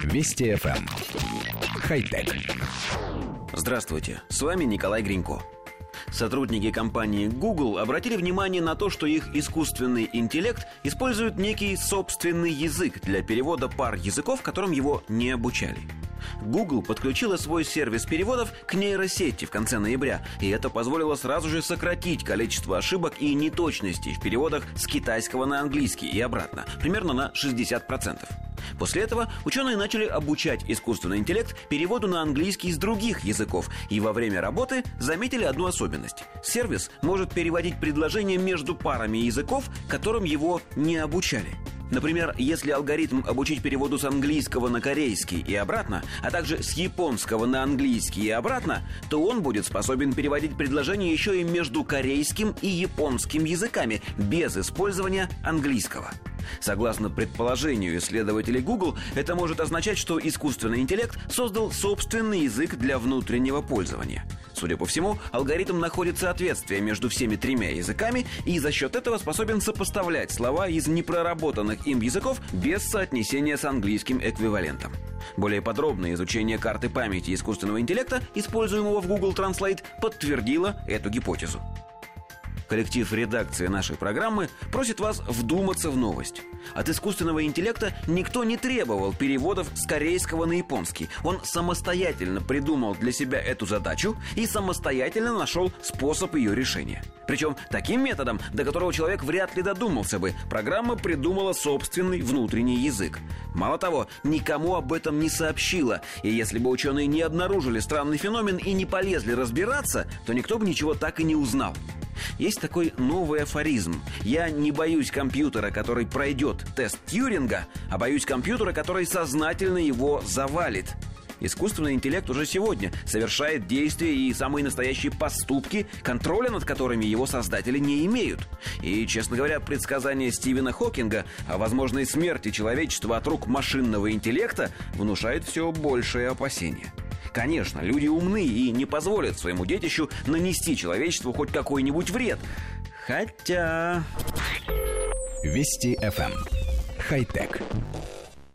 Вести FM. Эм. Хай-тек. Здравствуйте, с вами Николай Гринько. Сотрудники компании Google обратили внимание на то, что их искусственный интеллект использует некий собственный язык для перевода пар языков, которым его не обучали. Google подключила свой сервис переводов к нейросети в конце ноября, и это позволило сразу же сократить количество ошибок и неточностей в переводах с китайского на английский и обратно, примерно на 60%. После этого ученые начали обучать искусственный интеллект переводу на английский из других языков, и во время работы заметили одну особенность. Сервис может переводить предложения между парами языков, которым его не обучали. Например, если алгоритм обучить переводу с английского на корейский и обратно, а также с японского на английский и обратно, то он будет способен переводить предложения еще и между корейским и японским языками без использования английского. Согласно предположению исследователей Google, это может означать, что искусственный интеллект создал собственный язык для внутреннего пользования. Судя по всему, алгоритм находит соответствие между всеми тремя языками и за счет этого способен сопоставлять слова из непроработанных им языков без соотнесения с английским эквивалентом. Более подробное изучение карты памяти искусственного интеллекта, используемого в Google Translate, подтвердило эту гипотезу. Коллектив редакции нашей программы просит вас вдуматься в новость. От искусственного интеллекта никто не требовал переводов с корейского на японский. Он самостоятельно придумал для себя эту задачу и самостоятельно нашел способ ее решения. Причем таким методом, до которого человек вряд ли додумался бы, программа придумала собственный внутренний язык. Мало того, никому об этом не сообщила, и если бы ученые не обнаружили странный феномен и не полезли разбираться, то никто бы ничего так и не узнал. Есть такой новый афоризм. Я не боюсь компьютера, который пройдет тест Тьюринга, а боюсь компьютера, который сознательно его завалит. Искусственный интеллект уже сегодня совершает действия и самые настоящие поступки, контроля над которыми его создатели не имеют. И, честно говоря, предсказание Стивена Хокинга о возможной смерти человечества от рук машинного интеллекта внушает все большее опасение. Конечно, люди умны и не позволят своему детищу нанести человечеству хоть какой-нибудь вред. Хотя... Вести FM. Эм. Хай-тек.